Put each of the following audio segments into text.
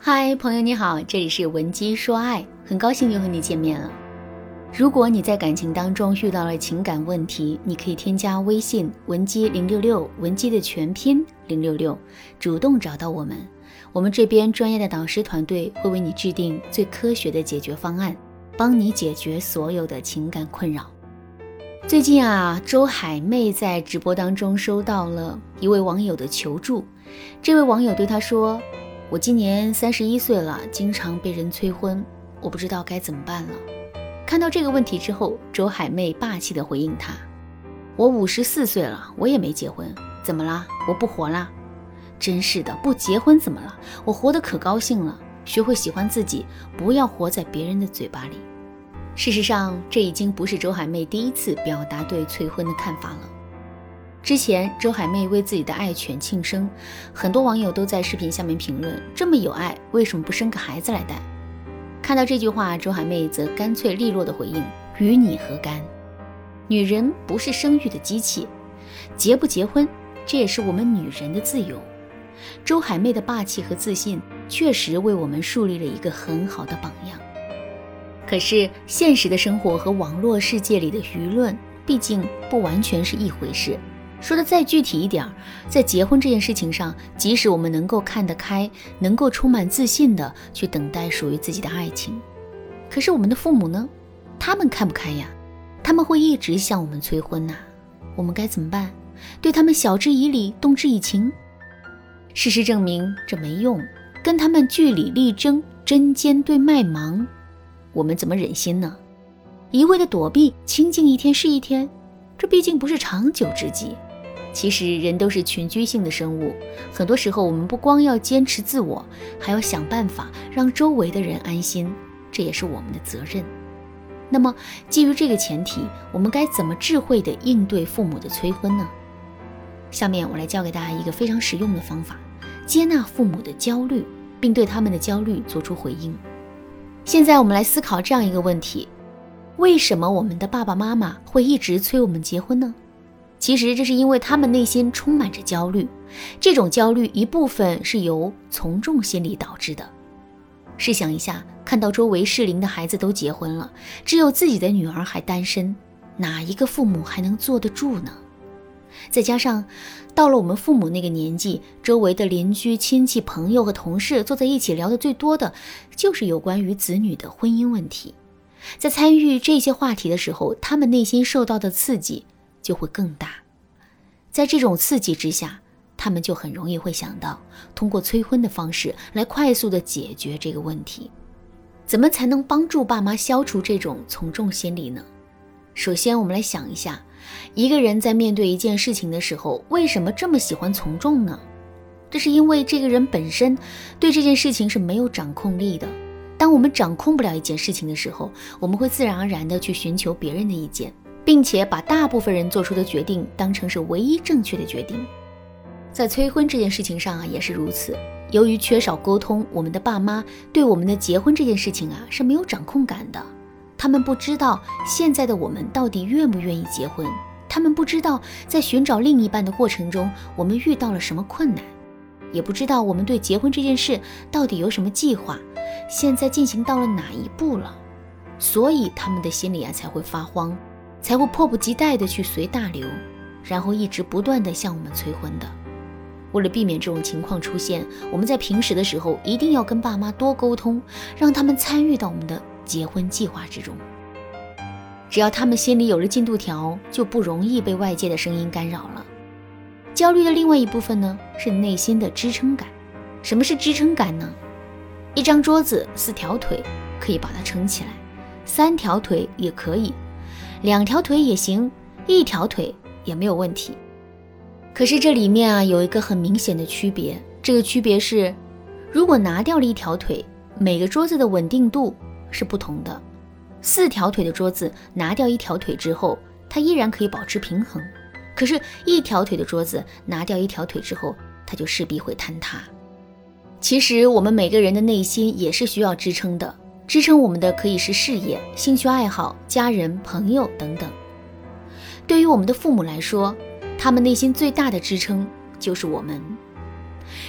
嗨，朋友你好，这里是文姬说爱，很高兴又和你见面了。如果你在感情当中遇到了情感问题，你可以添加微信文姬零六六，文姬的全拼零六六，主动找到我们，我们这边专业的导师团队会为你制定最科学的解决方案，帮你解决所有的情感困扰。最近啊，周海媚在直播当中收到了一位网友的求助，这位网友对她说。我今年三十一岁了，经常被人催婚，我不知道该怎么办了。看到这个问题之后，周海媚霸气地回应他：“我五十四岁了，我也没结婚，怎么啦？我不活啦？真是的，不结婚怎么了？我活得可高兴了。学会喜欢自己，不要活在别人的嘴巴里。事实上，这已经不是周海媚第一次表达对催婚的看法了。”之前，周海媚为自己的爱犬庆生，很多网友都在视频下面评论：“这么有爱，为什么不生个孩子来带？”看到这句话，周海媚则干脆利落的回应：“与你何干？女人不是生育的机器，结不结婚，这也是我们女人的自由。”周海媚的霸气和自信，确实为我们树立了一个很好的榜样。可是，现实的生活和网络世界里的舆论，毕竟不完全是一回事。说的再具体一点，在结婚这件事情上，即使我们能够看得开，能够充满自信的去等待属于自己的爱情，可是我们的父母呢？他们看不开呀，他们会一直向我们催婚呐。我们该怎么办？对他们晓之以理，动之以情？事实证明这没用，跟他们据理力争，针尖对麦芒，我们怎么忍心呢？一味的躲避，清静一天是一天，这毕竟不是长久之计。其实人都是群居性的生物，很多时候我们不光要坚持自我，还要想办法让周围的人安心，这也是我们的责任。那么基于这个前提，我们该怎么智慧地应对父母的催婚呢？下面我来教给大家一个非常实用的方法：接纳父母的焦虑，并对他们的焦虑做出回应。现在我们来思考这样一个问题：为什么我们的爸爸妈妈会一直催我们结婚呢？其实这是因为他们内心充满着焦虑，这种焦虑一部分是由从众心理导致的。试想一下，看到周围适龄的孩子都结婚了，只有自己的女儿还单身，哪一个父母还能坐得住呢？再加上到了我们父母那个年纪，周围的邻居、亲戚、朋友和同事坐在一起聊的最多的就是有关于子女的婚姻问题，在参与这些话题的时候，他们内心受到的刺激。就会更大，在这种刺激之下，他们就很容易会想到通过催婚的方式来快速的解决这个问题。怎么才能帮助爸妈消除这种从众心理呢？首先，我们来想一下，一个人在面对一件事情的时候，为什么这么喜欢从众呢？这是因为这个人本身对这件事情是没有掌控力的。当我们掌控不了一件事情的时候，我们会自然而然的去寻求别人的意见。并且把大部分人做出的决定当成是唯一正确的决定，在催婚这件事情上啊也是如此。由于缺少沟通，我们的爸妈对我们的结婚这件事情啊是没有掌控感的。他们不知道现在的我们到底愿不愿意结婚，他们不知道在寻找另一半的过程中我们遇到了什么困难，也不知道我们对结婚这件事到底有什么计划，现在进行到了哪一步了。所以他们的心里啊才会发慌。才会迫不及待地去随大流，然后一直不断地向我们催婚的。为了避免这种情况出现，我们在平时的时候一定要跟爸妈多沟通，让他们参与到我们的结婚计划之中。只要他们心里有了进度条，就不容易被外界的声音干扰了。焦虑的另外一部分呢，是内心的支撑感。什么是支撑感呢？一张桌子四条腿可以把它撑起来，三条腿也可以。两条腿也行，一条腿也没有问题。可是这里面啊有一个很明显的区别，这个区别是，如果拿掉了一条腿，每个桌子的稳定度是不同的。四条腿的桌子拿掉一条腿之后，它依然可以保持平衡；可是，一条腿的桌子拿掉一条腿之后，它就势必会坍塌。其实我们每个人的内心也是需要支撑的。支撑我们的可以是事业、兴趣爱好、家人、朋友等等。对于我们的父母来说，他们内心最大的支撑就是我们。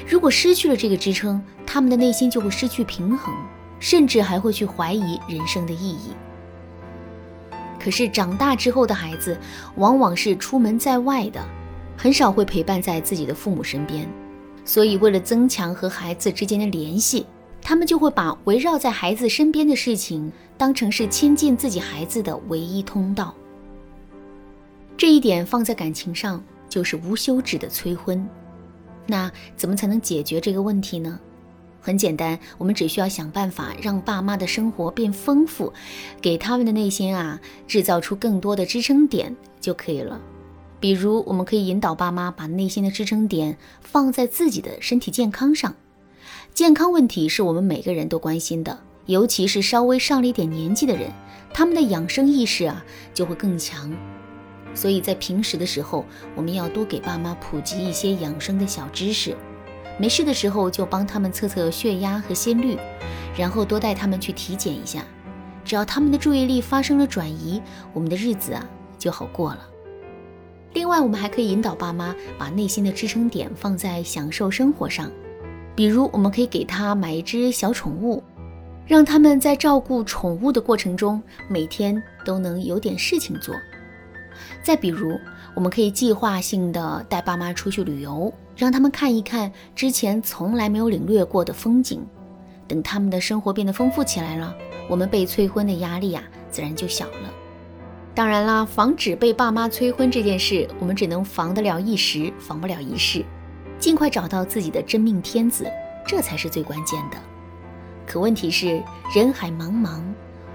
如果失去了这个支撑，他们的内心就会失去平衡，甚至还会去怀疑人生的意义。可是长大之后的孩子，往往是出门在外的，很少会陪伴在自己的父母身边，所以为了增强和孩子之间的联系，他们就会把围绕在孩子身边的事情当成是亲近自己孩子的唯一通道。这一点放在感情上就是无休止的催婚。那怎么才能解决这个问题呢？很简单，我们只需要想办法让爸妈的生活变丰富，给他们的内心啊制造出更多的支撑点就可以了。比如，我们可以引导爸妈把内心的支撑点放在自己的身体健康上。健康问题是我们每个人都关心的，尤其是稍微上了一点年纪的人，他们的养生意识啊就会更强。所以在平时的时候，我们要多给爸妈普及一些养生的小知识。没事的时候就帮他们测测血压和心率，然后多带他们去体检一下。只要他们的注意力发生了转移，我们的日子啊就好过了。另外，我们还可以引导爸妈把内心的支撑点放在享受生活上，比如我们可以给他买一只小宠物，让他们在照顾宠物的过程中，每天都能有点事情做。再比如，我们可以计划性的带爸妈出去旅游，让他们看一看之前从来没有领略过的风景。等他们的生活变得丰富起来了，我们被催婚的压力呀，自然就小了。当然啦，防止被爸妈催婚这件事，我们只能防得了一时，防不了一世。尽快找到自己的真命天子，这才是最关键的。可问题是，人海茫茫，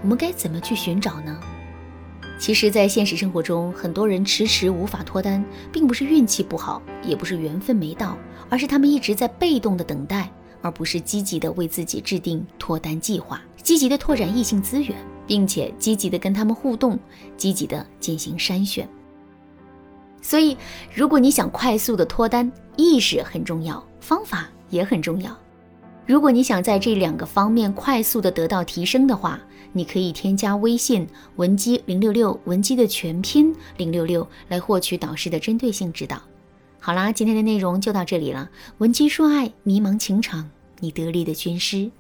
我们该怎么去寻找呢？其实，在现实生活中，很多人迟迟无法脱单，并不是运气不好，也不是缘分没到，而是他们一直在被动的等待，而不是积极的为自己制定脱单计划，积极的拓展异性资源，并且积极的跟他们互动，积极的进行筛选。所以，如果你想快速的脱单，意识很重要，方法也很重要。如果你想在这两个方面快速的得到提升的话，你可以添加微信文姬零六六，文姬的全拼零六六，来获取导师的针对性指导。好啦，今天的内容就到这里了。文姬说爱，迷茫情场，你得力的军师。